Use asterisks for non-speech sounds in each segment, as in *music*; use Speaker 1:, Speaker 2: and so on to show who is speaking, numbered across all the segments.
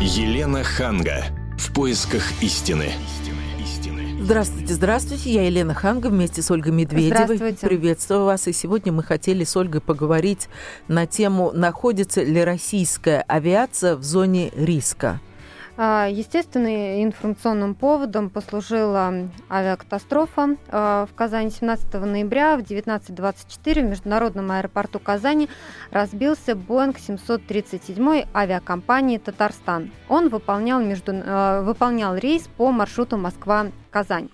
Speaker 1: Елена Ханга. В поисках истины.
Speaker 2: Здравствуйте, здравствуйте. Я Елена Ханга вместе с Ольгой Медведевой. Приветствую вас. И сегодня мы хотели с Ольгой поговорить на тему, находится ли российская авиация в зоне риска.
Speaker 3: А, естественно, информационным поводом послужила авиакатастрофа. А, в Казани 17 ноября в 19.24 в международном аэропорту Казани разбился Боинг 737 авиакомпании «Татарстан». Он выполнял, между... А, выполнял рейс по маршруту Москва-Казань.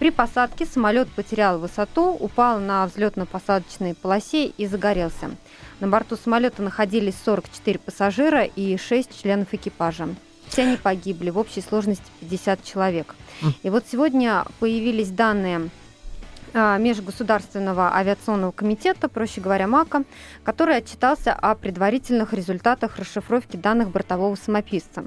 Speaker 3: При посадке самолет потерял высоту, упал на взлетно-посадочной полосе и загорелся. На борту самолета находились 44 пассажира и 6 членов экипажа. Все они погибли, в общей сложности 50 человек. И вот сегодня появились данные Межгосударственного авиационного комитета, проще говоря, МАКа, который отчитался о предварительных результатах расшифровки данных бортового самописца.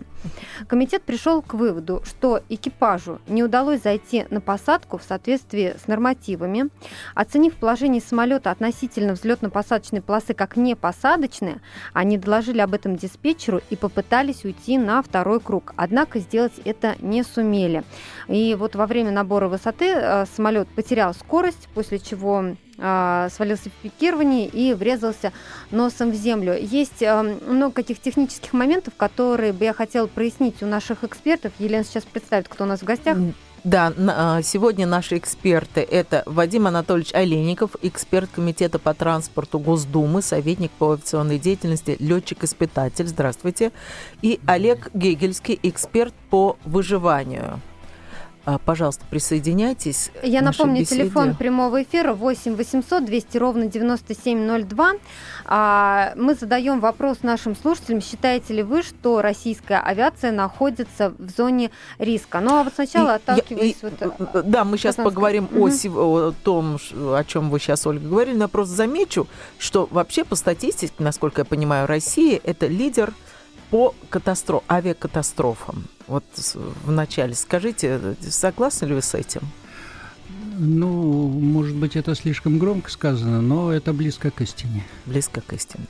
Speaker 3: Комитет пришел к выводу, что экипажу не удалось зайти на посадку в соответствии с нормативами. Оценив положение самолета относительно взлетно-посадочной полосы как непосадочное, они доложили об этом диспетчеру и попытались уйти на второй круг. Однако сделать это не сумели. И вот во время набора высоты э, самолет потерял скорость, скорость, после чего э, свалился в пикирование и врезался носом в землю. Есть э, много каких технических моментов, которые бы я хотела прояснить у наших экспертов. Елена сейчас представит, кто у нас в гостях.
Speaker 2: Да, а, сегодня наши эксперты – это Вадим Анатольевич Олейников, эксперт Комитета по транспорту Госдумы, советник по авиационной деятельности, летчик-испытатель. Здравствуйте. И Олег Гегельский, эксперт по выживанию. А, пожалуйста, присоединяйтесь.
Speaker 3: Я напомню, беседе. телефон прямого эфира 8 800 200 ровно 9702. А, мы задаем вопрос нашим слушателям. Считаете ли вы, что российская авиация находится в зоне риска? Ну, а вот сначала и, отталкиваясь...
Speaker 2: И, вот, э, э, да, мы сейчас поговорим угу. о, о том, о чем вы сейчас, Ольга, говорили. Но просто замечу, что вообще по статистике, насколько я понимаю, Россия – это лидер по катастроф, авиакатастрофам. Вот в начале скажите, согласны ли вы с этим?
Speaker 4: Ну, может быть, это слишком громко сказано, но это близко к истине.
Speaker 2: Близко к истине.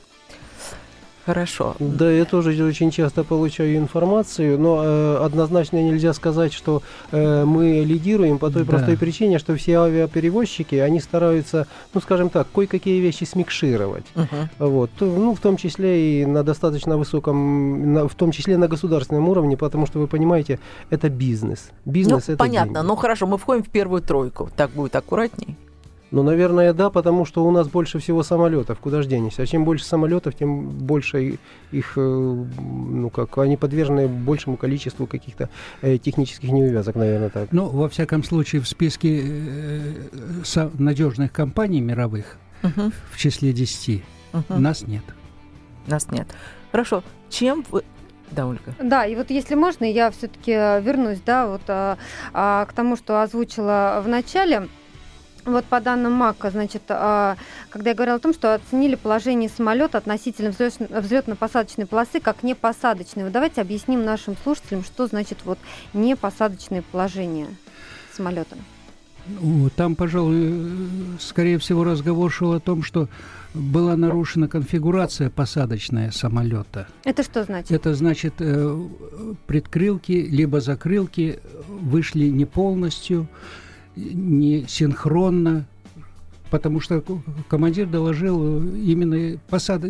Speaker 2: Хорошо.
Speaker 5: Да, я тоже очень часто получаю информацию, но э, однозначно нельзя сказать, что э, мы лидируем по той да. простой причине, что все авиаперевозчики, они стараются, ну, скажем так, кое-какие вещи смикшировать. Угу. Вот. Ну, в том числе и на достаточно высоком, на, в том числе на государственном уровне, потому что, вы понимаете, это бизнес. Бизнес
Speaker 2: ну,
Speaker 5: это
Speaker 2: понятно.
Speaker 5: Деньги.
Speaker 2: Ну, хорошо, мы входим в первую тройку. Так будет аккуратней.
Speaker 5: Ну, наверное, да, потому что у нас больше всего самолетов, куда ж денешься. А чем больше самолетов, тем больше их, э, ну как, они подвержены большему количеству каких-то э, технических неувязок, наверное, так.
Speaker 4: Ну, во всяком случае, в списке э, э надежных компаний мировых угу. в числе 10 угу. нас нет.
Speaker 2: Нас нет. Хорошо. Чем вы да, Ольга.
Speaker 3: Да, и вот если можно, я все-таки вернусь, да, вот а, а, к тому, что озвучила в начале. Вот по данным МАКа, значит, а, когда я говорила о том, что оценили положение самолета относительно взлетно-посадочной полосы как непосадочной. Вот давайте объясним нашим слушателям, что значит вот непосадочное положение самолета.
Speaker 4: Ну, там, пожалуй, скорее всего, разговор шел о том, что была нарушена конфигурация посадочная самолета.
Speaker 3: Это что значит?
Speaker 4: Это значит, э, предкрылки либо закрылки вышли не полностью, не синхронно, потому что командир доложил именно посад...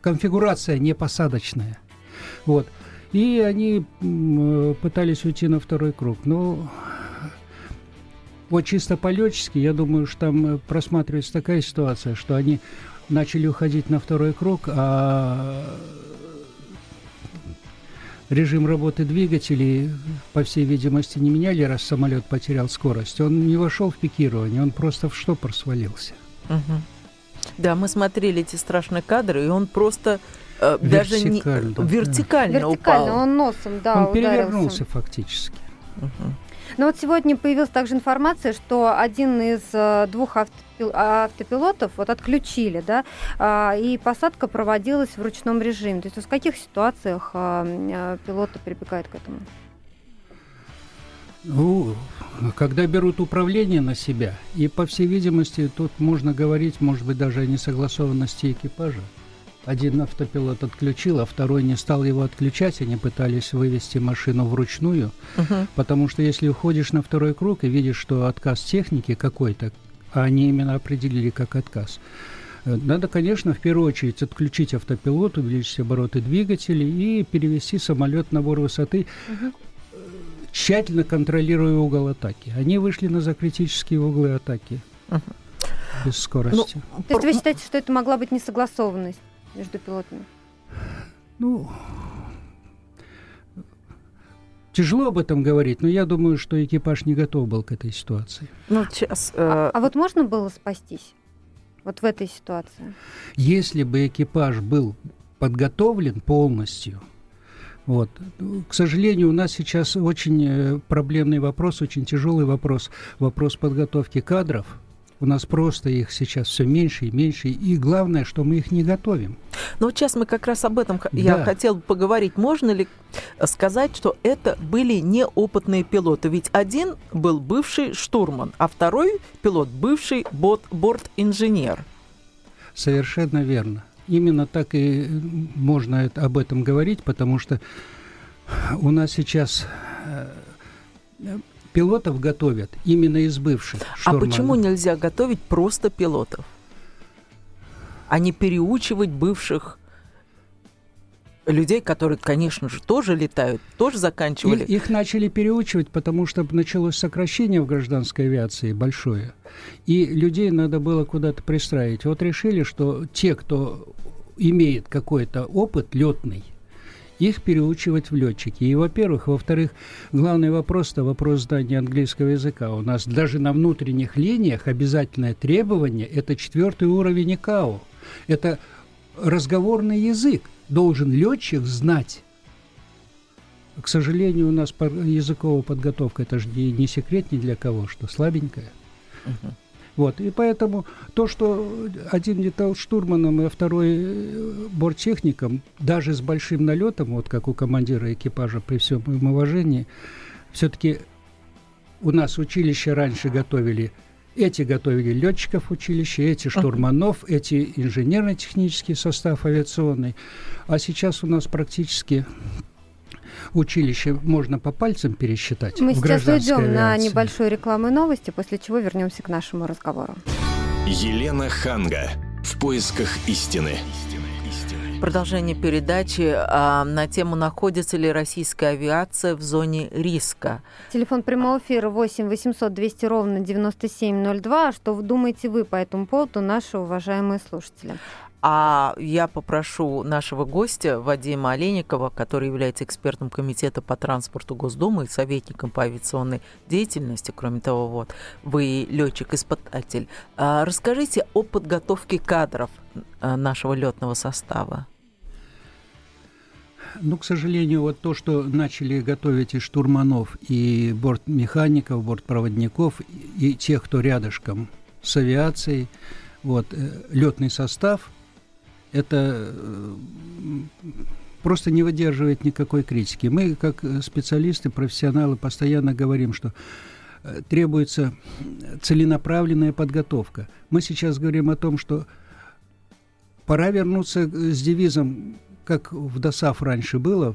Speaker 4: конфигурация не посадочная. Вот. И они пытались уйти на второй круг. Но вот чисто по-летчески, я думаю, что там просматривается такая ситуация, что они начали уходить на второй круг, а режим работы двигателей, по всей видимости, не меняли, раз самолет потерял скорость. Он не вошел в пикирование, он просто в штопор свалился.
Speaker 2: Угу. Да, мы смотрели эти страшные кадры, и он просто э, даже не вертикально,
Speaker 3: вертикально упал. он носом, да,
Speaker 4: Он ударился. перевернулся фактически.
Speaker 3: Угу. Но вот сегодня появилась также информация, что один из э, двух автопилотов вот отключили, да, а, и посадка проводилась в ручном режиме. То есть в каких ситуациях а, э, пилоты прибегают к этому?
Speaker 4: Ну, когда берут управление на себя, и, по всей видимости, тут можно говорить, может быть, даже о несогласованности экипажа. один автопилот отключил, а второй не стал его отключать. Они пытались вывести машину вручную, угу. потому что если уходишь на второй круг и видишь, что отказ техники какой-то, а они именно определили как отказ, надо, конечно, в первую очередь отключить автопилот, увеличить обороты двигателей и перевести самолет на набор высоты, угу. тщательно контролируя угол атаки. Они вышли на закритические углы атаки. Угу без скорости.
Speaker 3: Ну, То есть вы считаете, что это могла быть несогласованность? между пилотами?
Speaker 4: Ну, Тяжело об этом говорить, но я думаю, что экипаж не готов был к этой ситуации.
Speaker 3: Ну, сейчас, э... а, а вот можно было спастись? Вот в этой ситуации?
Speaker 4: Если бы экипаж был подготовлен полностью, вот. К сожалению, у нас сейчас очень э, проблемный вопрос, очень тяжелый вопрос, вопрос подготовки кадров – у нас просто их сейчас все меньше и меньше. И главное, что мы их не готовим.
Speaker 2: Ну вот сейчас мы как раз об этом да. я хотел поговорить. Можно ли сказать, что это были неопытные пилоты? Ведь один был бывший штурман, а второй пилот бывший борт-инженер.
Speaker 4: Совершенно верно. Именно так и можно об этом говорить, потому что у нас сейчас э, пилотов готовят именно из бывших
Speaker 2: штурманов. А почему нельзя готовить просто пилотов? А не переучивать бывших людей, которые, конечно же, тоже летают, тоже заканчивали.
Speaker 4: Их, их начали переучивать, потому что началось сокращение в гражданской авиации большое, и людей надо было куда-то пристраивать. Вот решили, что те, кто имеет какой-то опыт летный, их переучивать в летчики. И, во-первых, во-вторых, главный вопрос – это вопрос знания английского языка. У нас даже на внутренних линиях обязательное требование – это четвертый уровень ИКАО. Это разговорный язык. Должен летчик знать. К сожалению, у нас языковая подготовка – это же не секрет ни для кого, что слабенькая. Uh-huh. Вот, и поэтому то, что один летал штурманом, а второй э, борттехником, даже с большим налетом, вот как у командира экипажа при всем моем уважении, все-таки у нас училище раньше готовили эти готовили летчиков училища, эти штурманов, эти инженерно-технический состав авиационный. А сейчас у нас практически училище можно по пальцам пересчитать.
Speaker 3: Мы сейчас уйдем на небольшую рекламу и новости, после чего вернемся к нашему разговору.
Speaker 1: Елена Ханга. В поисках истины.
Speaker 2: Продолжение передачи а, на тему «Находится ли российская авиация в зоне риска?».
Speaker 3: Телефон прямого эфира 8 800 200 ровно 9702. Что вы думаете вы по этому поводу, наши уважаемые слушатели?
Speaker 2: А я попрошу нашего гостя Вадима Олейникова, который является экспертом комитета по транспорту Госдумы и советником по авиационной деятельности, кроме того, вот, вы летчик-испытатель. А расскажите о подготовке кадров а, нашего летного состава.
Speaker 4: Ну, к сожалению, вот то, что начали готовить и штурманов, и бортмехаников, бортпроводников, и тех, кто рядышком с авиацией, вот, э, летный состав – это э, просто не выдерживает никакой критики. Мы, как специалисты, профессионалы, постоянно говорим, что э, требуется целенаправленная подготовка. Мы сейчас говорим о том, что пора вернуться с девизом, как в ДОСАФ раньше было,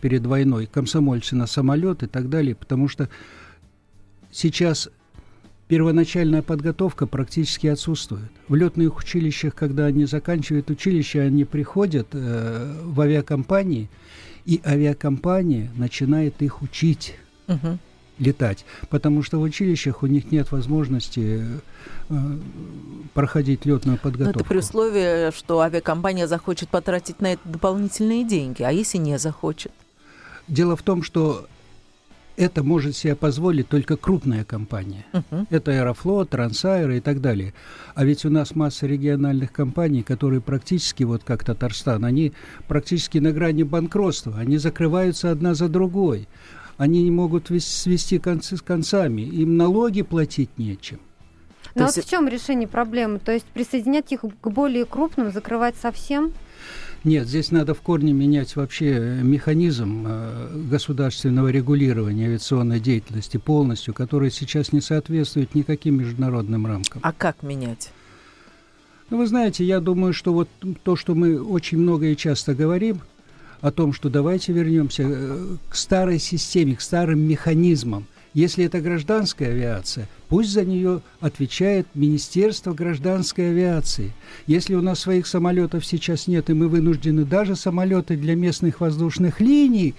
Speaker 4: перед войной, комсомольцы на самолет и так далее, потому что сейчас первоначальная подготовка практически отсутствует. В летных училищах, когда они заканчивают училище, они приходят э, в авиакомпании, и авиакомпания начинает их учить. Угу летать, потому что в училищах у них нет возможности э, проходить летную подготовку. Но
Speaker 2: это при условии, что авиакомпания захочет потратить на это дополнительные деньги, а если не захочет?
Speaker 4: Дело в том, что это может себе позволить только крупная компания. Uh-huh. Это Аэрофлот, Трансайр и так далее. А ведь у нас масса региональных компаний, которые практически, вот как Татарстан, они практически на грани банкротства. Они закрываются одна за другой. Они не могут свести концы с концами. Им налоги платить нечем.
Speaker 3: Но вот есть... в чем решение проблемы? То есть присоединять их к более крупным, закрывать совсем?
Speaker 4: Нет, здесь надо в корне менять вообще механизм э, государственного регулирования авиационной деятельности полностью, который сейчас не соответствует никаким международным рамкам.
Speaker 2: А как менять?
Speaker 4: Ну, вы знаете, я думаю, что вот то, что мы очень много и часто говорим, о том, что давайте вернемся э, к старой системе, к старым механизмам. Если это гражданская авиация, пусть за нее отвечает Министерство гражданской авиации. Если у нас своих самолетов сейчас нет, и мы вынуждены даже самолеты для местных воздушных линий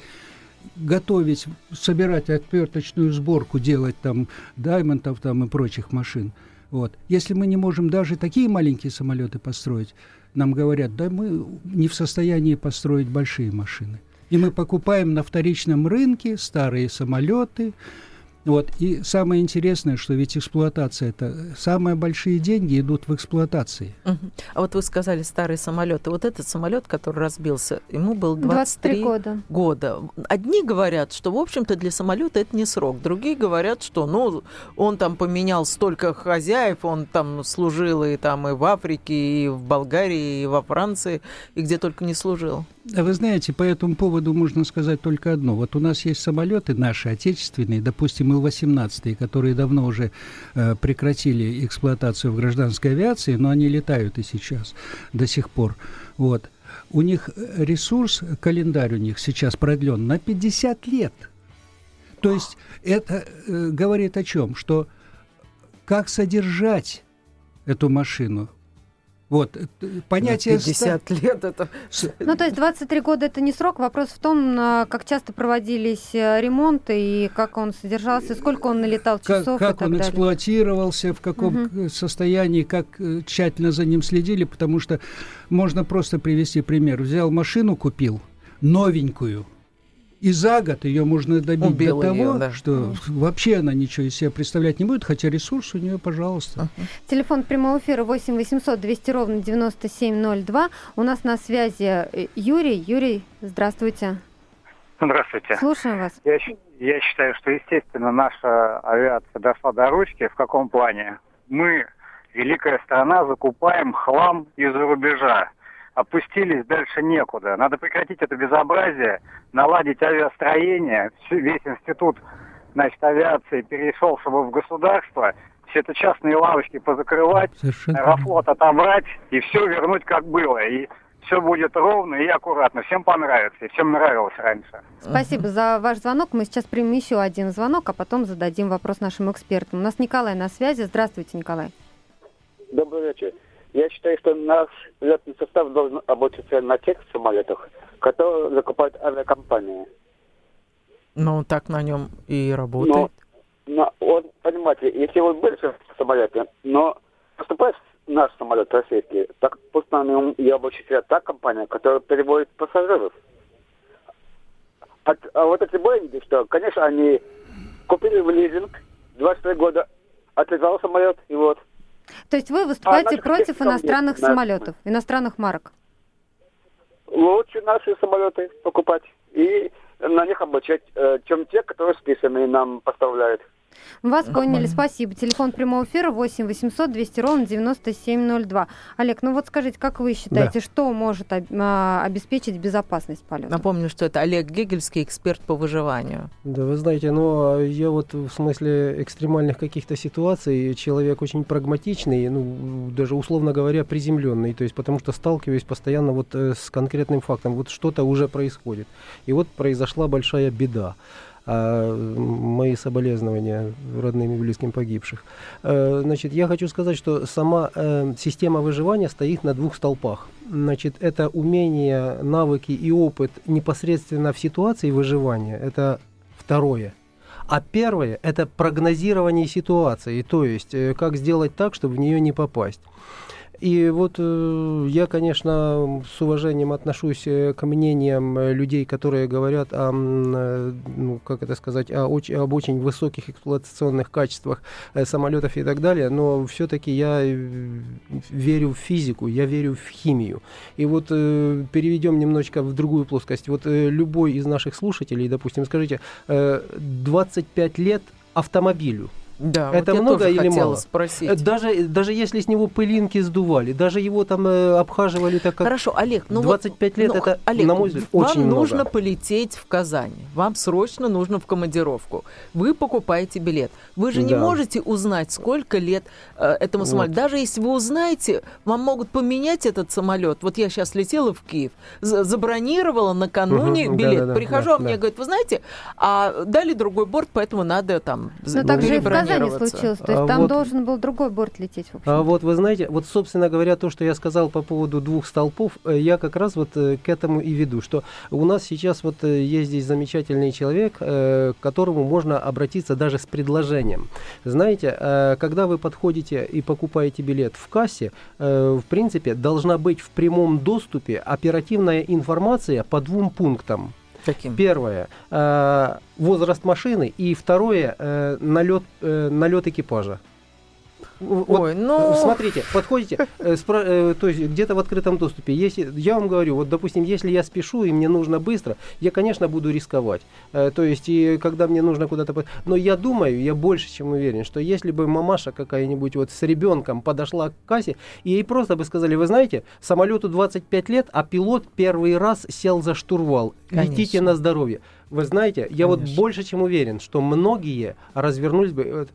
Speaker 4: готовить, собирать отверточную сборку, делать там даймонтов там и прочих машин. Вот. Если мы не можем даже такие маленькие самолеты построить, нам говорят, да мы не в состоянии построить большие машины. И мы покупаем на вторичном рынке старые самолеты, вот. И самое интересное, что ведь эксплуатация это самые большие деньги идут в эксплуатации.
Speaker 2: Угу. А вот вы сказали старый самолет. И вот этот самолет, который разбился, ему был 23, 23 года. года. Одни говорят, что, в общем-то, для самолета это не срок. Другие говорят, что ну, он там поменял столько хозяев, он там служил и там и в Африке, и в Болгарии, и во Франции, и где только не служил.
Speaker 4: Вы знаете, по этому поводу можно сказать только одно. Вот у нас есть самолеты наши, отечественные, допустим, Ил-18, которые давно уже э, прекратили эксплуатацию в гражданской авиации, но они летают и сейчас до сих пор. Вот. У них ресурс, календарь у них сейчас продлен на 50 лет. То есть это э, говорит о чем? Что как содержать эту машину, вот, э, понятие...
Speaker 2: 50 ста... лет это...
Speaker 3: Ну, то есть 23 года это не срок, вопрос в том, как часто проводились э, ремонты и как он содержался, сколько он налетал часов
Speaker 4: Как, как он
Speaker 3: далее.
Speaker 4: эксплуатировался, в каком угу. состоянии, как тщательно за ним следили, потому что можно просто привести пример. Взял машину, купил, новенькую, и за год ее можно добить Убил до того, ее, да. что вообще она ничего из себя представлять не будет, хотя ресурс у нее, пожалуйста. Uh-huh.
Speaker 3: Телефон прямого эфира 8 800 200 ровно 9702. У нас на связи э, Юрий. Юрий, здравствуйте.
Speaker 6: Здравствуйте.
Speaker 3: Слушаем вас.
Speaker 6: Я, я считаю, что, естественно, наша авиация дошла до ручки. В каком плане? Мы, великая страна, закупаем хлам из-за рубежа опустились дальше некуда. Надо прекратить это безобразие, наладить авиастроение. Весь институт значит, авиации перешел, чтобы в государство, все это частные лавочки позакрывать, Совершенно. аэрофлот отобрать и все вернуть как было. И все будет ровно и аккуратно. Всем понравится, и всем нравилось раньше.
Speaker 3: Спасибо за ваш звонок. Мы сейчас примем еще один звонок, а потом зададим вопрос нашим экспертам. У нас Николай на связи. Здравствуйте, Николай.
Speaker 7: Добрый вечер. Я считаю, что наш летный состав должен обучиться на тех самолетах, которые закупают авиакомпании.
Speaker 2: Ну, так на нем и работает.
Speaker 7: Но, но он, понимаете, если он больше самолеты, но поступает наш самолет российский, так пусть на нем и обучится та компания, которая переводит пассажиров. А, а вот эти Боинги, что, конечно, они купили в лизинг, 23 года отлетал самолет, и вот,
Speaker 3: то есть вы выступаете а против иностранных самолетов, иностранных марок?
Speaker 7: Лучше наши самолеты покупать и на них обучать, э, чем те, которые списанные нам поставляют.
Speaker 3: Вас поняли, спасибо. Телефон прямого эфира 8 800 200 ровно 9702. Олег, ну вот скажите, как вы считаете, да. что может а, обеспечить безопасность полета?
Speaker 2: Напомню, что это Олег Гегельский, эксперт по выживанию.
Speaker 5: Да, вы знаете, ну, а я вот в смысле экстремальных каких-то ситуаций человек очень прагматичный, ну, даже условно говоря, приземленный, то есть потому что сталкиваюсь постоянно вот э, с конкретным фактом, вот что-то уже происходит. И вот произошла большая беда а мои соболезнования родным и близким погибших. Э, значит, я хочу сказать, что сама э, система выживания стоит на двух столпах. Значит, это умение, навыки и опыт непосредственно в ситуации выживания. Это второе. А первое – это прогнозирование ситуации, то есть э, как сделать так, чтобы в нее не попасть. И вот э, я, конечно, с уважением отношусь э, к мнениям э, людей, которые говорят о, ну, как это сказать, о, об очень высоких эксплуатационных качествах самолетов и так далее, но все-таки я верю в физику, я верю в химию. И вот переведем немножечко в другую плоскость. Вот любой из наших слушателей, допустим, скажите, 25 лет автомобилю –
Speaker 2: Да,
Speaker 5: это
Speaker 2: вот
Speaker 5: много или мало?
Speaker 2: Спросить.
Speaker 5: Э, даже, даже если с него пылинки сдували, даже его там э, обхаживали так как...
Speaker 2: Хорошо, Олег, ну
Speaker 5: 25
Speaker 2: вот,
Speaker 5: лет
Speaker 2: ну,
Speaker 5: это,
Speaker 2: Олег,
Speaker 5: на мой взгляд,
Speaker 2: вам
Speaker 5: очень много.
Speaker 2: нужно полететь в Казань, вам срочно нужно в командировку. Вы покупаете билет. Вы же не
Speaker 5: Да.
Speaker 2: можете узнать, сколько лет э, этому
Speaker 5: Вот.
Speaker 2: самолету. Даже если вы узнаете, вам могут поменять этот самолет. Вот я сейчас летела в Киев, за- забронировала накануне
Speaker 5: Мгм,
Speaker 2: билет.
Speaker 5: да-да-да,
Speaker 2: Прихожу,
Speaker 5: да,
Speaker 2: а мне
Speaker 5: да.
Speaker 2: говорят, вы знаете, а дали другой борт, поэтому надо там
Speaker 3: Но так же и в Казани
Speaker 2: перебронироваться».
Speaker 3: случилось. То есть
Speaker 5: А
Speaker 3: там
Speaker 5: вот-
Speaker 3: должен был другой борт лететь.
Speaker 5: А вот вы знаете, вот собственно говоря, то, что я сказал по поводу двух столпов, э, я как раз вот э, к этому и веду, что у нас сейчас вот э, есть здесь замечательный человек, к которому можно обратиться даже с предложением. Знаете, когда вы подходите и покупаете билет в кассе, в принципе, должна быть в прямом доступе оперативная информация по двум пунктам.
Speaker 2: Каким?
Speaker 5: Первое э, возраст машины и второе э, налет, э, налет экипажа. Вот,
Speaker 2: Ой, ну...
Speaker 5: э, Смотрите, подходите, э, спра- э, то есть где-то в открытом доступе. Если, я вам говорю, вот, допустим, если я спешу и мне нужно быстро, я, конечно, буду рисковать. Э, то есть, и когда мне нужно куда-то... Но я думаю, я больше чем уверен, что если бы мамаша какая-нибудь вот с ребенком подошла к кассе, и ей просто бы сказали, вы знаете, самолету 25 лет, а пилот первый раз сел за штурвал. Летите
Speaker 2: Конечно.
Speaker 5: на здоровье. Вы знаете, я вот больше чем уверен, что многие развернулись бы.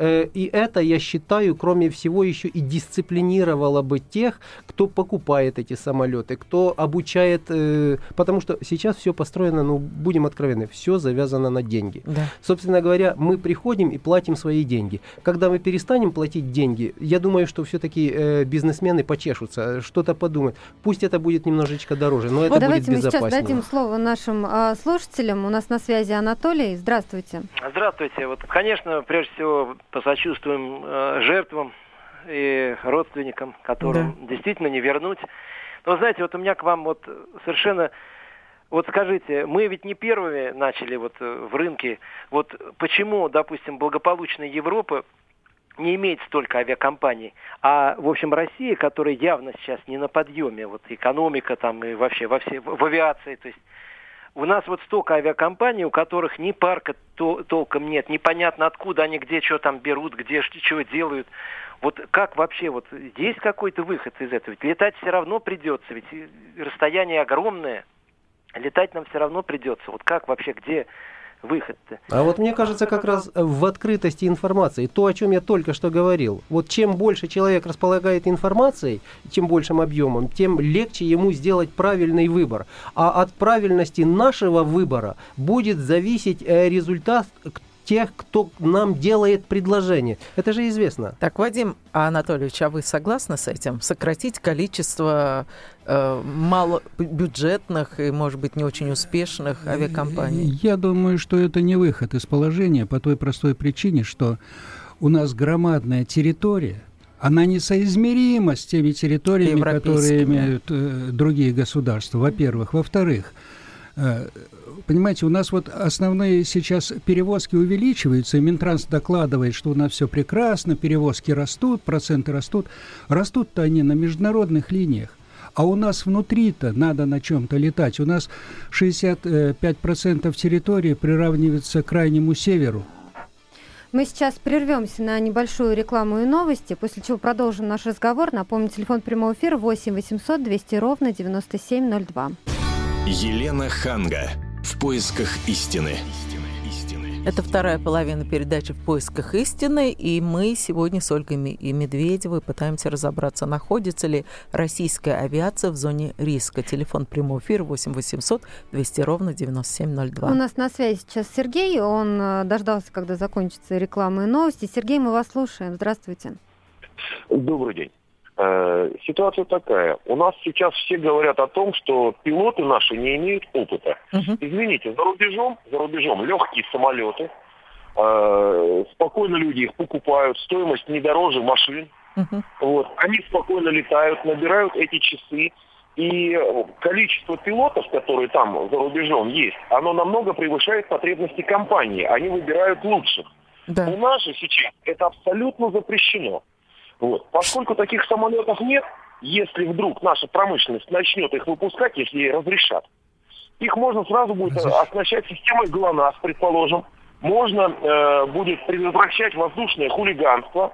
Speaker 5: Вот, э, И это, я считаю, кроме всего, еще и дисциплинировало бы тех, кто покупает эти самолеты, кто обучает, э, потому что сейчас все построено, ну, будем откровенны, все завязано на деньги.
Speaker 2: Да.
Speaker 5: Собственно говоря, мы приходим и платим свои деньги. Когда мы перестанем платить деньги, я думаю, что все-таки бизнесмены почешутся, что-то подумают. Пусть это будет немножечко дороже, но это будет
Speaker 3: Давайте мы сейчас
Speaker 5: безопаснее.
Speaker 3: дадим слово нашим а, слушателям. У нас на связи Анатолий. Здравствуйте.
Speaker 8: Здравствуйте. Вот, конечно, прежде всего посочувствуем э, жертвам и родственникам, которым действительно не вернуть. Но знаете, вот у меня к вам вот совершенно вот скажите, мы ведь не первыми начали вот э, в рынке. Вот почему, допустим, благополучная Европа не имеет столько авиакомпаний, а, в общем, Россия, которая явно сейчас не на подъеме, вот экономика там и вообще во всей, в авиации, то есть у нас вот столько авиакомпаний, у которых ни парка то- толком нет, непонятно откуда они, где что там берут, где чего делают. Вот как вообще, вот есть какой-то выход из этого? Ведь летать все равно придется, ведь и расстояние огромное, летать нам все равно придется. Вот как вообще, где выход-то?
Speaker 5: А вот мне кажется, как раз в открытости информации, то, о чем я только что говорил. Вот чем больше человек располагает информацией, чем большим объемом, тем легче ему сделать правильный выбор. А от правильности нашего выбора будет зависеть э, результат тех, кто нам делает предложение. Это же известно.
Speaker 2: Так, Вадим Анатольевич, а вы согласны с этим? Сократить количество э, малобюджетных и, может быть, не очень успешных авиакомпаний?
Speaker 4: Я думаю, что это не выход из положения по той простой причине, что у нас громадная территория, она несоизмерима с теми территориями, которые имеют э, другие государства, во-первых. Во-вторых, э, понимаете, у нас вот основные сейчас перевозки увеличиваются, и Минтранс докладывает, что у нас все прекрасно, перевозки растут, проценты растут. Растут-то они на международных линиях. А у нас внутри-то надо на чем-то летать. У нас 65% территории приравнивается к крайнему северу.
Speaker 3: Мы сейчас прервемся на небольшую рекламу и новости, после чего продолжим наш разговор. Напомню, телефон прямого эфира 8 800 200 ровно 9702.
Speaker 1: Елена Ханга. В поисках истины.
Speaker 2: Это вторая половина передачи «В поисках истины», и мы сегодня с Ольгой и Медведевой пытаемся разобраться, находится ли российская авиация в зоне риска. Телефон прямого эфира 8 800 200 ровно 9702.
Speaker 3: У нас на связи сейчас Сергей. Он э, дождался, когда закончится реклама и новости. Сергей, мы вас слушаем. Здравствуйте.
Speaker 9: Добрый день. Э, Ситуация такая. У нас сейчас все говорят о том, что пилоты наши не имеют опыта.
Speaker 2: Мгм.
Speaker 9: Извините, за рубежом, за рубежом легкие самолеты, э, спокойно люди их покупают, стоимость не дороже машин.
Speaker 2: Мгм.
Speaker 9: Вот. Они спокойно летают, набирают эти часы. И количество пилотов, которые там за рубежом есть, оно намного превышает потребности компании. Они выбирают лучших. У
Speaker 2: Да.
Speaker 9: нас же сейчас это абсолютно запрещено. Вот. Поскольку таких самолетов нет, если вдруг наша промышленность начнет их выпускать, если ей разрешат, их можно сразу будет оснащать системой ГЛОНАСС, предположим, можно э, будет предотвращать воздушное хулиганство,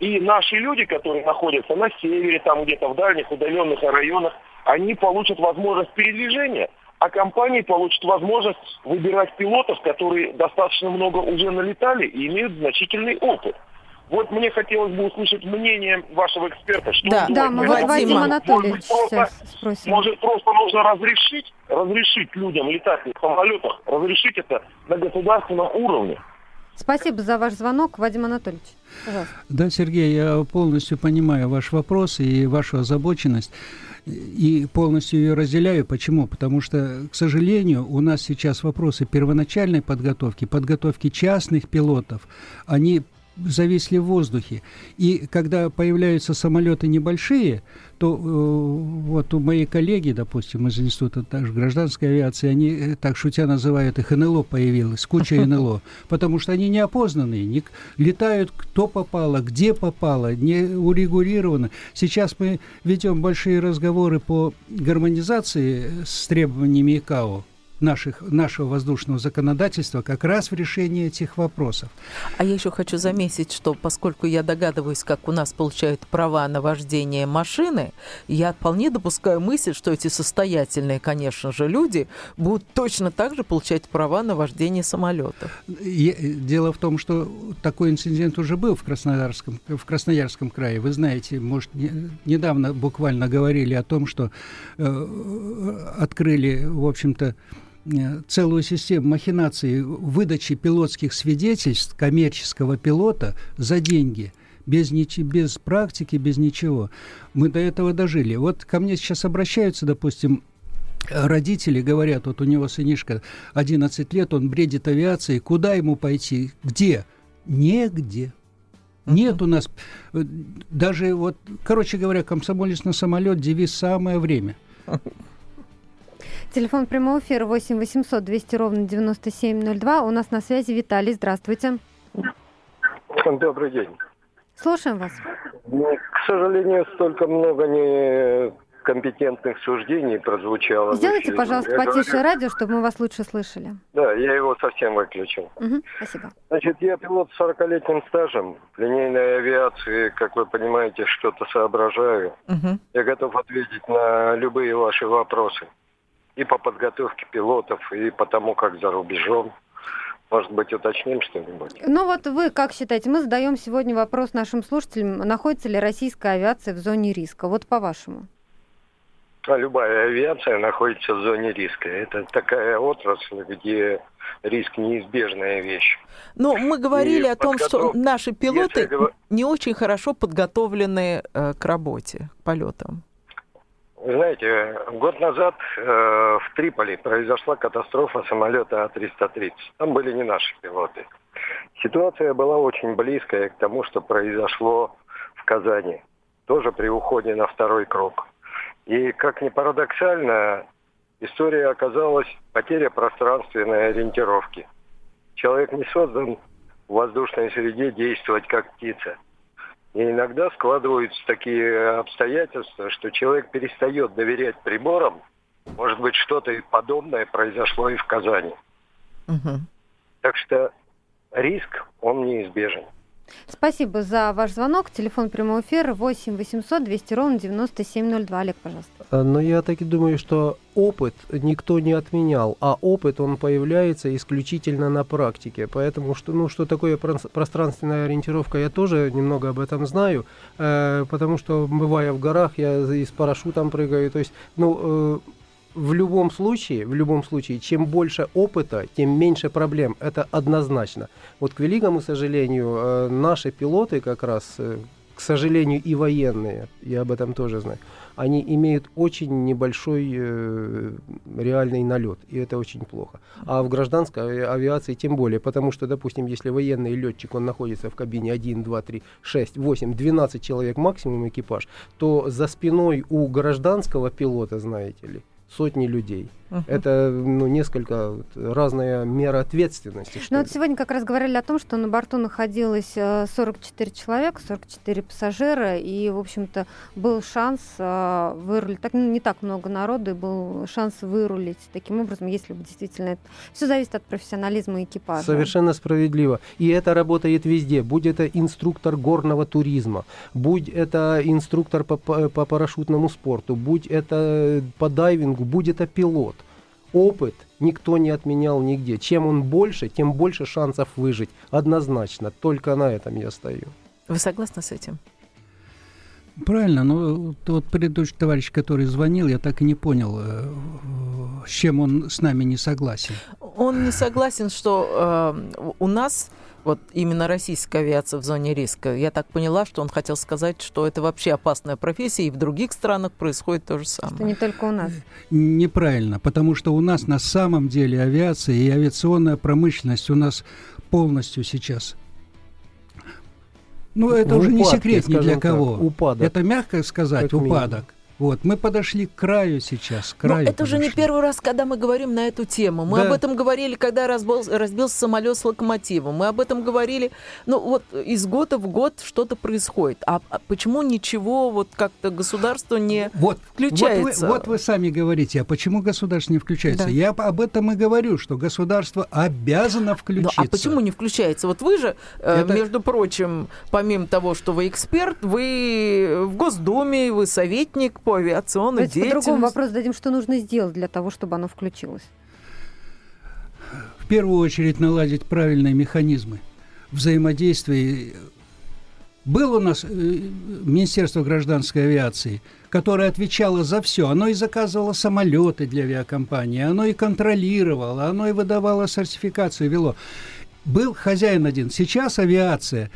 Speaker 9: и наши люди, которые находятся на севере, там где-то в дальних удаленных районах, они получат возможность передвижения, а компании получат возможность выбирать пилотов, которые достаточно много уже налетали и имеют значительный опыт. Вот мне хотелось бы услышать мнение вашего эксперта. Что
Speaker 3: да, да, мы вот Вадим Анатольевич
Speaker 9: сейчас спросим. Может, просто нужно разрешить, разрешить людям летать в самолетах, разрешить это на государственном уровне.
Speaker 3: Спасибо за ваш звонок, Вадим Анатольевич. Пожалуйста.
Speaker 4: Да, Сергей, я полностью понимаю ваш вопрос и вашу озабоченность. И полностью ее разделяю. Почему? Потому что, к сожалению, у нас сейчас вопросы первоначальной подготовки, подготовки частных пилотов, они зависли в воздухе. И когда появляются самолеты небольшие, то э, вот у моей коллеги, допустим, из Института также гражданской авиации, они э, так шутя называют их НЛО появилось, куча *laughs* НЛО, потому что они неопознанные, не, летают кто попало, где попало, не урегулировано. Сейчас мы ведем большие разговоры по гармонизации с требованиями ИКАО, наших, нашего воздушного законодательства как раз в решении этих вопросов.
Speaker 2: А я еще хочу заметить, что поскольку я догадываюсь, как у нас получают права на вождение машины, я вполне допускаю мысль, что эти состоятельные, конечно же, люди будут точно так же получать права на вождение самолетов.
Speaker 4: Дело в том, что такой инцидент уже был в Краснодарском, в Красноярском крае. Вы знаете, может, не, недавно буквально говорили о том, что э, открыли, в общем-то, целую систему махинаций выдачи пилотских свидетельств коммерческого пилота за деньги без, ничего, без практики, без ничего. Мы до этого дожили. Вот ко мне сейчас обращаются, допустим, родители говорят, вот у него сынишка 11 лет, он бредит авиацией, куда ему пойти, где? Негде. Нет у нас, э, даже вот, короче говоря, комсомолец на самолет, девиз «самое время». *laughs*
Speaker 3: Телефон прямого эфира 8 800 200 ровно 9702. У нас на связи Виталий. Здравствуйте.
Speaker 10: Добрый день.
Speaker 3: Слушаем вас.
Speaker 10: Ну, к сожалению, столько много не компетентных суждений прозвучало.
Speaker 3: Сделайте, пожалуйста, потише говорю... радио, чтобы мы вас лучше слышали.
Speaker 10: Да, я его совсем выключил.
Speaker 3: Угу, спасибо.
Speaker 10: Значит, я пилот с 40-летним стажем. В линейной авиации, как вы понимаете, что-то соображаю. Угу. Я готов ответить на любые ваши вопросы и по подготовке пилотов, и по тому, как за рубежом. Может быть, уточним что-нибудь?
Speaker 3: Ну вот вы как считаете? Мы задаем сегодня вопрос нашим слушателям, находится ли российская авиация в зоне риска? Вот по-вашему.
Speaker 10: А любая авиация находится в зоне риска. Это такая отрасль, где риск неизбежная вещь.
Speaker 2: Но мы говорили и о том, что наши пилоты Если... не очень хорошо подготовлены э, к работе, к полетам.
Speaker 10: Знаете, год назад э, в Триполи произошла катастрофа самолета А-330. Там были не наши пилоты. Ситуация была очень близкая к тому, что произошло в Казани. Тоже при уходе на второй круг. И, как ни парадоксально, история оказалась потеря пространственной ориентировки. Человек не создан в воздушной среде действовать как птица. И иногда складываются такие обстоятельства, что человек перестает доверять приборам. Может быть, что-то подобное произошло и в Казани. Угу. Так что риск, он неизбежен.
Speaker 3: Спасибо за ваш звонок. Телефон прямого эфира 8 800 200 ровно 9702. Олег, пожалуйста.
Speaker 5: Э, но я так и думаю, что опыт никто не отменял, а опыт, он появляется исключительно на практике. Поэтому, что, ну, что такое пространственная ориентировка, я тоже немного об этом знаю, э, потому что, бывая в горах, я и с парашютом прыгаю. То есть, ну, э, в любом случае, в любом случае, чем больше опыта, тем меньше проблем. Это однозначно. Вот к великому сожалению, э, наши пилоты как раз, э, к сожалению, и военные, я об этом тоже знаю, они имеют очень небольшой э, реальный налет, и это очень плохо. А в гражданской авиации тем более, потому что, допустим, если военный летчик, он находится в кабине 1, 2, 3, 6, 8, 12 человек максимум экипаж, то за спиной у гражданского пилота, знаете ли, сотни людей. Uh-huh. Это ну, несколько разная мера ответственности.
Speaker 3: Ну вот сегодня как раз говорили о том, что на борту находилось 44 э, человека, 44 пассажира, и, в общем-то, был шанс э, вырулить, так, ну, не так много народу, и был шанс вырулить таким образом, если бы действительно это... Все зависит от профессионализма экипажа.
Speaker 5: Совершенно справедливо. И это работает везде. Будь это инструктор горного туризма, будь это инструктор по, по, по парашютному спорту, будь это по дайвингу, будь это пилот опыт никто не отменял нигде. Чем он больше, тем больше шансов выжить. Однозначно. Только на этом я стою.
Speaker 2: Вы согласны с этим?
Speaker 4: Правильно, но тот предыдущий товарищ, который звонил, я так и не понял, э, с чем он с нами не согласен.
Speaker 2: Он не согласен, что э, у нас вот именно российская авиация в зоне риска. Я так поняла, что он хотел сказать, что это вообще опасная профессия, и в других странах происходит то же самое.
Speaker 3: Что не только у нас.
Speaker 4: Неправильно, потому что у нас на самом деле авиация и авиационная промышленность у нас полностью сейчас ну, это в уже упадке, не секрет ни для кого.
Speaker 5: Так, упадок.
Speaker 4: Это мягко сказать, как упадок. Минимум. Вот, мы подошли к краю сейчас. К краю
Speaker 2: Но это подошли. уже не первый раз, когда мы говорим на эту тему. Мы да. об этом говорили, когда разбил, разбился самолет с локомотивом. Мы об этом говорили, ну вот из года в год что-то происходит. А, а почему ничего вот как-то государство не вот, включается?
Speaker 4: Вот вы, вот вы сами говорите, а почему государство не включается? Да. Я об этом и говорю, что государство обязано включиться.
Speaker 2: Ну, а почему не включается? Вот вы же, э, это... между прочим, помимо того, что вы эксперт, вы в Госдуме, вы советник по авиационной Давайте деятельности.
Speaker 3: по-другому вопрос дадим, что нужно сделать для того, чтобы оно включилось?
Speaker 4: В первую очередь наладить правильные механизмы взаимодействия. Было у нас э, Министерство гражданской авиации, которое отвечало за все. Оно и заказывало самолеты для авиакомпании, оно и контролировало, оно и выдавало сертификацию, вело. Был хозяин один. Сейчас авиация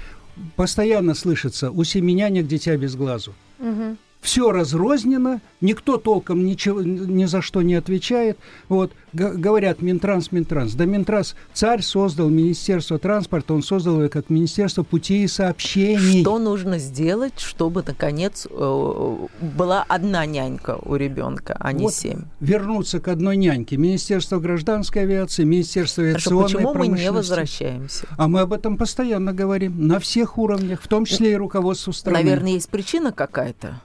Speaker 4: постоянно слышится «у семеняня к дитя без глазу». Угу все разрознено, никто толком ничего, ни за что не отвечает. Вот, говорят Минтранс, Минтранс. Да Минтранс, царь создал Министерство транспорта, он создал его как Министерство путей и сообщений.
Speaker 2: Что нужно сделать, чтобы, наконец, э, была одна нянька у ребенка, а не вот, семь?
Speaker 4: Вернуться к одной няньке. Министерство гражданской авиации, Министерство авиационной Хорошо,
Speaker 2: почему мы не возвращаемся?
Speaker 4: А мы об этом постоянно говорим, на всех уровнях, в том числе и руководству страны.
Speaker 2: Наверное, есть причина какая-то?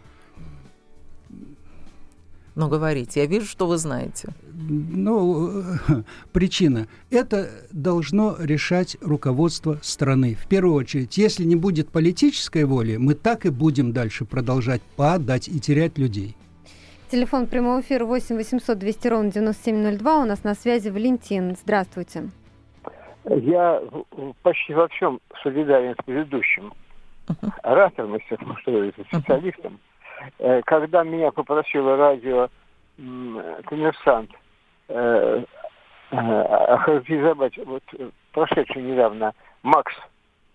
Speaker 2: Ну, говорите, я вижу, что вы знаете.
Speaker 4: Ну, *laughs* причина. Это должно решать руководство страны. В первую очередь, если не будет политической воли, мы так и будем дальше продолжать падать и терять людей.
Speaker 3: Телефон прямого эфира 8 800 200 ровно 9702. У нас на связи Валентин. Здравствуйте.
Speaker 11: Я почти во всем солидарен с предыдущим оратором, если что специалистом. Uh-huh. Э, когда меня попросило радио «Коммерсант» э, э, охарактеризовать вот прошедший недавно «Макс»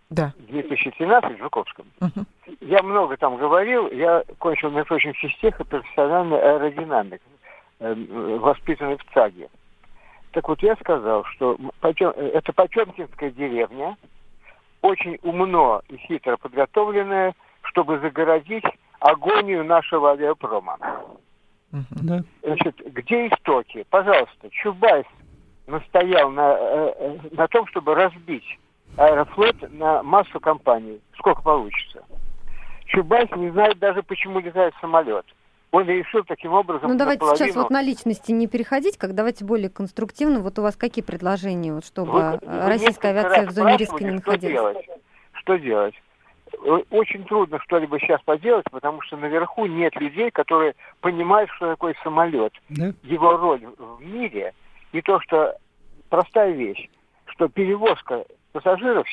Speaker 11: да. 2013 в Жуковском. Угу. Я много там говорил. Я кончил, между прочим, физтех и профессиональный аэродинамик, воспитанный в ЦАГе. Так вот, я сказал, что это Потемкинская деревня, очень умно и хитро подготовленная, чтобы загородить агонию нашего авиапрома. Да. Значит, где истоки? Пожалуйста, Чубайс настоял на, э, э, на том, чтобы разбить Аэрофлот на массу компаний. Сколько получится? Чубайс не знает даже, почему летает самолет. Он решил таким образом...
Speaker 3: Ну давайте наполовину... сейчас вот на личности не переходить, как давайте более конструктивно. Вот у вас какие предложения, вот, чтобы вы, российская авиация в зоне риска не находилась?
Speaker 11: Что делать? Что делать? Очень трудно что-либо сейчас поделать, потому что наверху нет людей, которые понимают, что такое самолет, да? его роль в мире, и то, что простая вещь, что перевозка пассажиров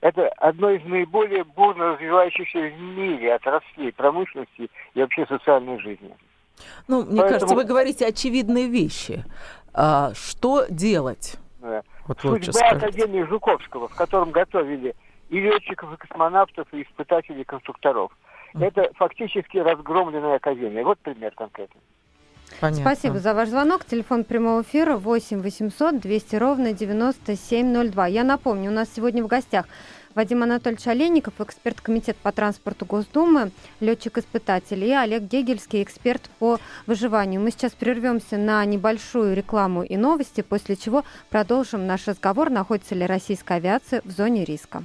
Speaker 11: это одно из наиболее бурно развивающихся в мире отраслей промышленности и вообще социальной жизни.
Speaker 2: Ну, мне Поэтому... кажется, вы говорите очевидные вещи. А, что делать?
Speaker 11: Да. Вот Судьба Академии Жуковского, в котором готовили и летчиков, и космонавтов, и испытателей, и конструкторов. Это фактически разгромленная академия. Вот пример конкретный.
Speaker 3: Понятно. Спасибо за ваш звонок. Телефон прямого эфира 8 800 200 ровно 9702. Я напомню, у нас сегодня в гостях Вадим Анатольевич Олейников, эксперт Комитета по транспорту Госдумы, летчик-испытатель, и Олег Гегельский, эксперт по выживанию. Мы сейчас прервемся на небольшую рекламу и новости, после чего продолжим наш разговор, находится ли российская авиация в зоне риска.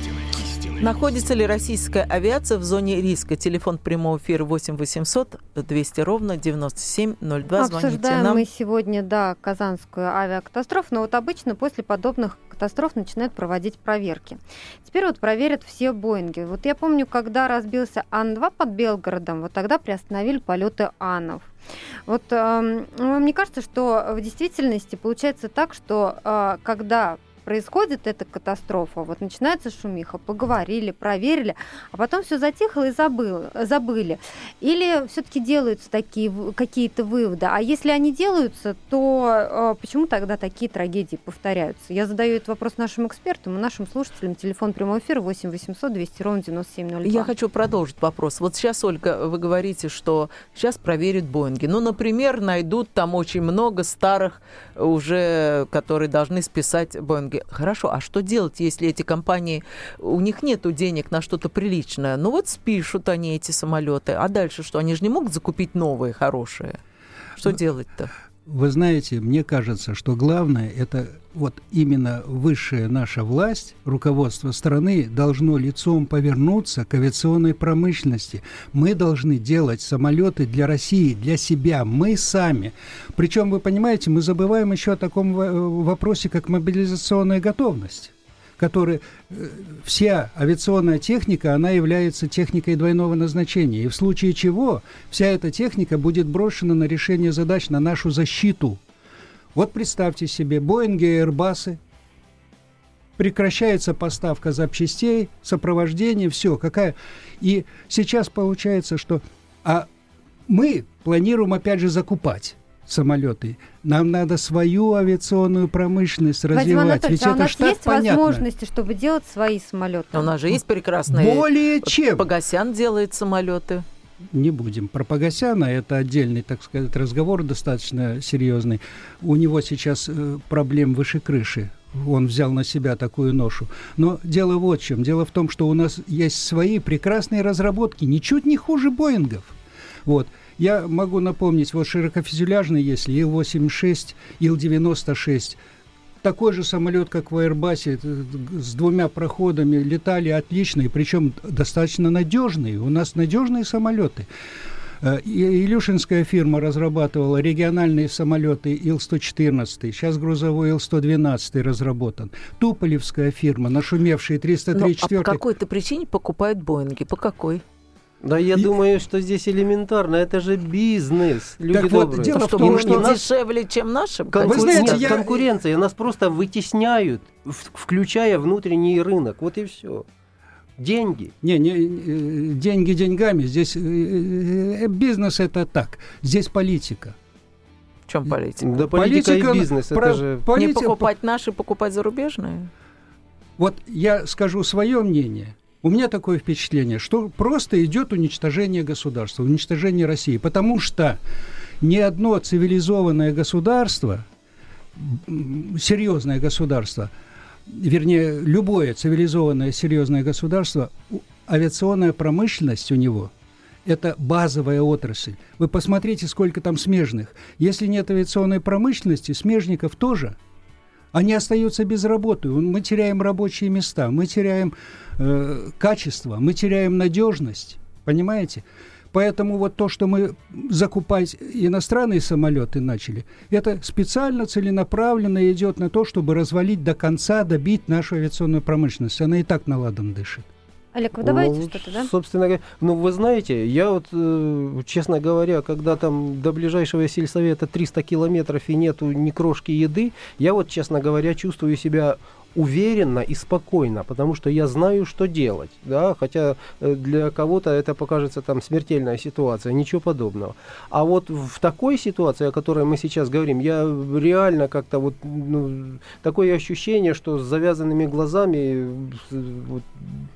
Speaker 2: Находится ли российская авиация в зоне риска? Телефон прямого эфира 8 800 200 ровно 9702.
Speaker 3: Звоните Обсуждаем нам. мы сегодня, да, казанскую авиакатастрофу, но вот обычно после подобных катастроф начинают проводить проверки. Теперь вот проверят все Боинги. Вот я помню, когда разбился Ан-2 под Белгородом, вот тогда приостановили полеты Анов. Вот э, мне кажется, что в действительности получается так, что э, когда происходит эта катастрофа, вот начинается шумиха, поговорили, проверили, а потом все затихло и забыл, забыли. Или все-таки делаются такие какие-то выводы. А если они делаются, то э, почему тогда такие трагедии повторяются? Я задаю этот вопрос нашим экспертам и нашим слушателям. Телефон прямого эфира 8 800 200 ровно 9702.
Speaker 2: Я хочу продолжить вопрос. Вот сейчас, Ольга, вы говорите, что сейчас проверят Боинги. Ну, например, найдут там очень много старых уже, которые должны списать Боинги Хорошо, а что делать, если эти компании, у них нет денег на что-то приличное? Ну вот спишут они эти самолеты, а дальше что? Они же не могут закупить новые, хорошие. Что делать-то?
Speaker 4: Вы знаете, мне кажется, что главное это вот именно высшая наша власть, руководство страны должно лицом повернуться к авиационной промышленности. Мы должны делать самолеты для России, для себя, мы сами. Причем, вы понимаете, мы забываем еще о таком вопросе, как мобилизационная готовность который э, вся авиационная техника, она является техникой двойного назначения. И в случае чего вся эта техника будет брошена на решение задач, на нашу защиту. Вот представьте себе, Боинги и Airbus, прекращается поставка запчастей, сопровождение, все, какая... И сейчас получается, что... А мы планируем опять же закупать самолеты. Нам надо свою авиационную промышленность развивать.
Speaker 3: Ведь а у нас есть понятно. возможности, чтобы делать свои самолеты?
Speaker 2: у нас же есть прекрасные...
Speaker 4: Более чем.
Speaker 2: Погосян делает самолеты.
Speaker 4: Не будем. Про Погосяна это отдельный, так сказать, разговор достаточно серьезный. У него сейчас э, проблем выше крыши он взял на себя такую ношу. Но дело вот в чем. Дело в том, что у нас есть свои прекрасные разработки, ничуть не хуже Боингов. Вот. Я могу напомнить, вот широкофюзеляжный, если Ил-86, Ил-96, такой же самолет, как в Airbus, э, с двумя проходами, летали отлично, и причем достаточно надежные. У нас надежные самолеты. Э, Илюшинская фирма разрабатывала региональные самолеты Ил-114, сейчас грузовой Ил-112 разработан. Туполевская фирма, нашумевшая 334. Ну,
Speaker 2: а по какой-то причине покупают Боинги? По какой?
Speaker 5: Да я и... думаю, что здесь элементарно, это же бизнес.
Speaker 2: Люди так добрые. вот, дело в том, что нас... дешевле, чем нашим.
Speaker 5: Кон... Вы знаете, Нет, я... конкуренция, нас просто вытесняют, включая внутренний рынок. Вот и все. Деньги.
Speaker 4: Не, не, э, деньги деньгами. Здесь э, э, бизнес это так. Здесь политика.
Speaker 2: В чем политика?
Speaker 5: Да политика, политика и бизнес. Про... Это же...
Speaker 2: Политика... Не покупать наши, покупать зарубежные?
Speaker 4: Вот я скажу свое мнение. У меня такое впечатление, что просто идет уничтожение государства, уничтожение России, потому что ни одно цивилизованное государство, серьезное государство, вернее, любое цивилизованное серьезное государство, авиационная промышленность у него – это базовая отрасль. Вы посмотрите, сколько там смежных. Если нет авиационной промышленности, смежников тоже – они остаются без работы. Мы теряем рабочие места, мы теряем э, качество, мы теряем надежность. Понимаете? Поэтому вот то, что мы закупать иностранные самолеты начали, это специально, целенаправленно идет на то, чтобы развалить до конца, добить нашу авиационную промышленность. Она и так наладом дышит.
Speaker 3: Олег, вы добавите ну, что-то, да?
Speaker 5: Собственно говоря, ну вы знаете, я вот, э, честно говоря, когда там до ближайшего сельсовета 300 километров и нету ни крошки еды, я вот, честно говоря, чувствую себя уверенно и спокойно, потому что я знаю, что делать, да, хотя э, для кого-то это покажется там смертельная ситуация, ничего подобного. А вот в такой ситуации, о которой мы сейчас говорим, я реально как-то вот ну, такое ощущение, что с завязанными глазами вот,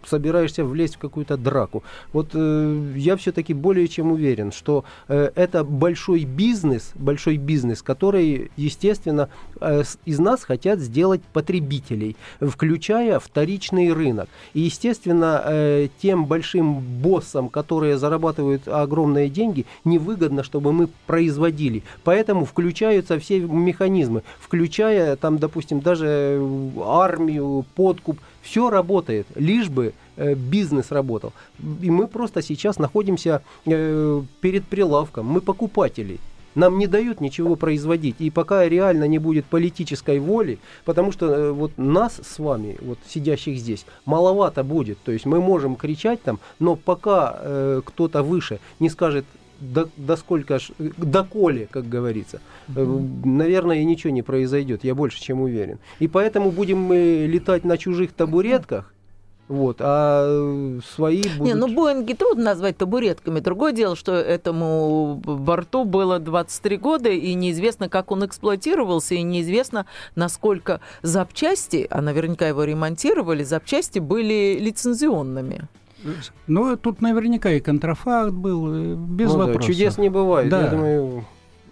Speaker 5: собираешься влезть в какую-то драку. Вот э, я все-таки более чем уверен, что э, это большой бизнес, большой бизнес, который, естественно, э, из нас хотят сделать потребители потребителей, включая вторичный рынок. И, естественно, э, тем большим боссам, которые зарабатывают огромные деньги, невыгодно, чтобы мы производили. Поэтому включаются все механизмы, включая, там, допустим, даже армию, подкуп, все работает, лишь бы э, бизнес работал. И мы просто сейчас находимся э, перед прилавком, мы покупатели. Нам не дают ничего производить. И пока реально не будет политической воли, потому что э, вот нас с вами, вот сидящих здесь, маловато будет. То есть мы можем кричать там, но пока э, кто-то выше не скажет до, до сколько ж, до коли, как говорится, mm-hmm. наверное, ничего не произойдет, я больше чем уверен. И поэтому будем мы летать на чужих табуретках, вот, а свои будут...
Speaker 2: Не, ну Боинги трудно назвать табуретками. Другое дело, что этому борту было 23 года, и неизвестно, как он эксплуатировался, и неизвестно, насколько запчасти, а наверняка его ремонтировали, запчасти были лицензионными.
Speaker 4: Ну, тут наверняка и контрафакт был, э, без ну, вопросов.
Speaker 5: Да, чудес не бывает. Да. Я думаю,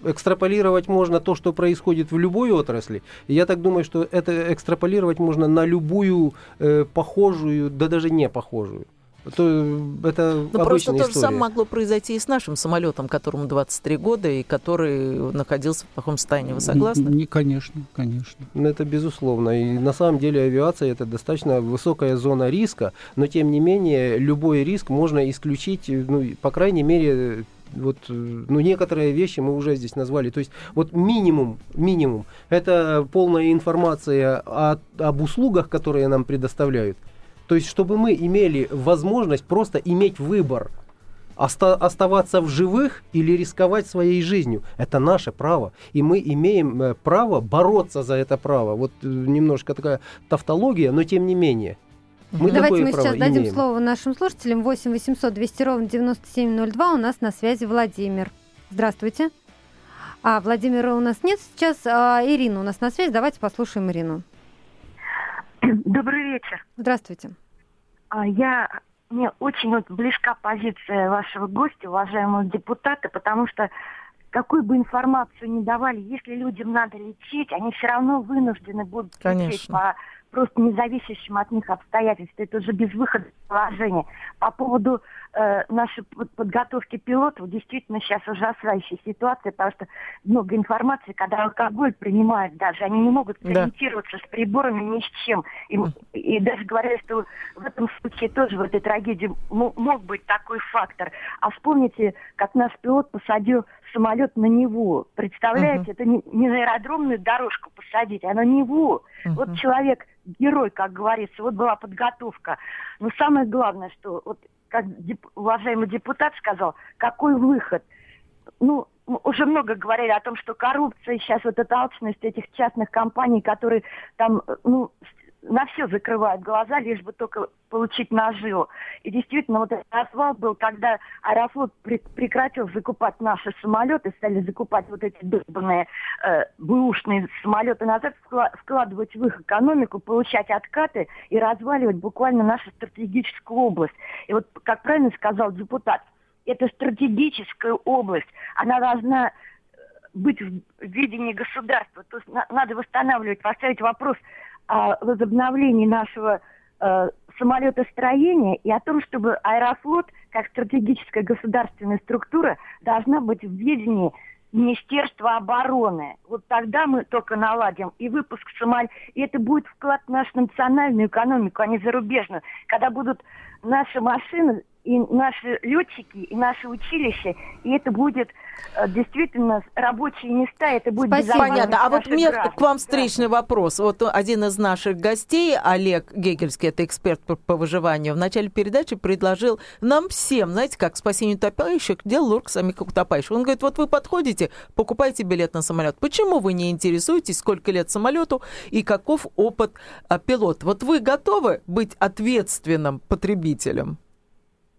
Speaker 5: экстраполировать можно то, что происходит в любой отрасли. Я так думаю, что это экстраполировать можно на любую э, похожую, да даже не похожую. То, это
Speaker 2: ну, просто то же самое могло произойти и с нашим самолетом, которому 23 года, и который находился в плохом состоянии. Вы согласны?
Speaker 4: Не, конечно, конечно.
Speaker 5: Ну, это безусловно. И на самом деле авиация это достаточно высокая зона риска, но тем не менее любой риск можно исключить, ну, по крайней мере, вот, э, ну, некоторые вещи мы уже здесь назвали. То есть, вот минимум, минимум, это полная информация о, об услугах, которые нам предоставляют. То есть, чтобы мы имели возможность просто иметь выбор, оста- оставаться в живых или рисковать своей жизнью. Это наше право. И мы имеем э, право бороться за это право. Вот э, немножко такая тавтология, но тем не менее.
Speaker 3: Мы Давайте мы сейчас имеем. дадим слово нашим слушателям. 8 800 200 ровно 9702. У нас на связи Владимир. Здравствуйте. А, Владимира у нас нет сейчас. А, Ирина у нас на связи. Давайте послушаем Ирину. *clears throat*
Speaker 12: Добрый вечер.
Speaker 3: Здравствуйте.
Speaker 12: А, я мне очень вот близка позиция вашего гостя, уважаемого депутата, потому что какую бы информацию ни давали, если людям надо лечить, они все равно вынуждены будут
Speaker 2: Конечно.
Speaker 12: лечить по просто независящим от них обстоятельств. Это уже безвыходное положение. По поводу э, нашей подготовки пилотов, действительно сейчас ужасающая ситуация, потому что много информации, когда алкоголь принимают даже, они не могут сориентироваться да. с приборами ни с чем. И, и даже говорят, что в этом случае тоже в этой трагедии мог быть такой фактор. А вспомните, как наш пилот посадил самолет на Неву. Представляете, uh-huh. это не, не на аэродромную дорожку посадить, а на Неву. Uh-huh. Вот человек, герой, как говорится, вот была подготовка. Но самое главное, что, вот как деп, уважаемый депутат сказал, какой выход? Ну, уже много говорили о том, что коррупция, сейчас вот эта алчность этих частных компаний, которые там, ну, на все закрывают глаза, лишь бы только получить наживу. И действительно, вот этот развал был, когда Аэрофлот прекратил закупать наши самолеты, стали закупать вот эти долбанные э, бэушные самолеты назад, вкладывать в их экономику, получать откаты и разваливать буквально нашу стратегическую область. И вот, как правильно сказал депутат, это стратегическая область, она должна быть в видении государства. То есть на, надо восстанавливать, поставить вопрос о возобновлении нашего э, самолетостроения и о том, чтобы Аэрофлот, как стратегическая государственная структура, должна быть в ведении Министерства обороны. Вот тогда мы только наладим и выпуск самолетов, и это будет вклад в нашу национальную экономику, а не зарубежную. Когда будут наши машины и наши летчики, и наши училища, и это будет э, действительно рабочие места, это будет
Speaker 2: Спасибо. Понятно. А вот мне к вам встречный вопрос. Вот один из наших гостей, Олег Гегельский, это эксперт по, по выживанию, в начале передачи предложил нам всем, знаете, как спасению утопающих делал Лурк самих утопающих. Он говорит, вот вы подходите, покупаете билет на самолет. Почему вы не интересуетесь, сколько лет самолету и каков опыт а, пилота? Вот вы готовы быть ответственным потребителем?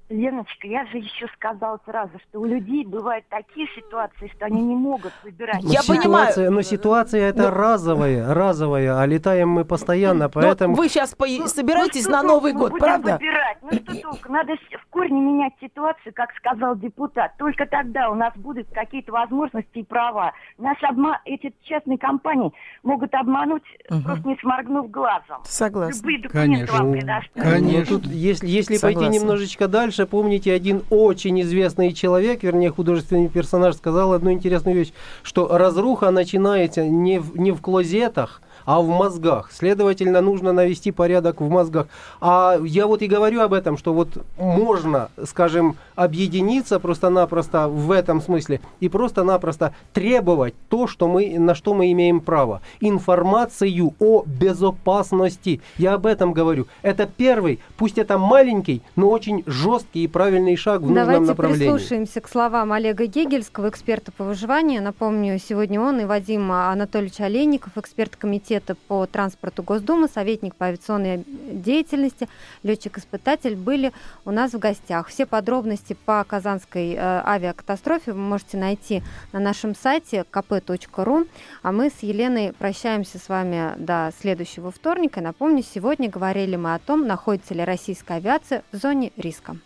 Speaker 12: Леночка, я же еще сказала сразу, что у людей бывают такие ситуации, что они не могут выбирать.
Speaker 5: Но я ситуация, понимаю. Но ситуация это но... разовая, разовая, а летаем мы постоянно, поэтому...
Speaker 2: Но вы сейчас по... ну, собираетесь ну, на Новый год, правда?
Speaker 12: Выбирать? Ну что толку? Надо в корне менять ситуацию, как сказал депутат. Только тогда у нас будут какие-то возможности и права. Наш обма... Эти частные компании могут обмануть, угу. просто не сморгнув глазом.
Speaker 2: Согласна.
Speaker 12: Любые документы
Speaker 5: Конечно.
Speaker 12: вам предоставят.
Speaker 5: Конечно. Тут, если если пойти немножечко дальше, дальше, помните, один очень известный человек, вернее, художественный персонаж, сказал одну интересную вещь, что разруха начинается не в, не в клозетах, а в мозгах. Следовательно, нужно навести порядок в мозгах. А я вот и говорю об этом, что вот можно, скажем, объединиться просто-напросто в этом смысле и просто-напросто требовать то, что мы, на что мы имеем право. Информацию о безопасности. Я об этом говорю. Это первый, пусть это маленький, но очень жесткий и правильный шаг в
Speaker 3: Давайте
Speaker 5: нужном направлении.
Speaker 3: Давайте прислушаемся к словам Олега Гегельского, эксперта по выживанию. Напомню, сегодня он и Вадим Анатольевич Олейников, эксперт комитета по транспорту Госдумы, советник по авиационной деятельности, летчик-испытатель были у нас в гостях. Все подробности по казанской э, авиакатастрофе вы можете найти на нашем сайте kp.ru. А мы с Еленой прощаемся с вами до следующего вторника. Напомню, сегодня говорили мы о том, находится ли российская авиация в зоне риска.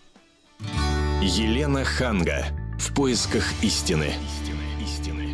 Speaker 1: Елена Ханга. В поисках истины.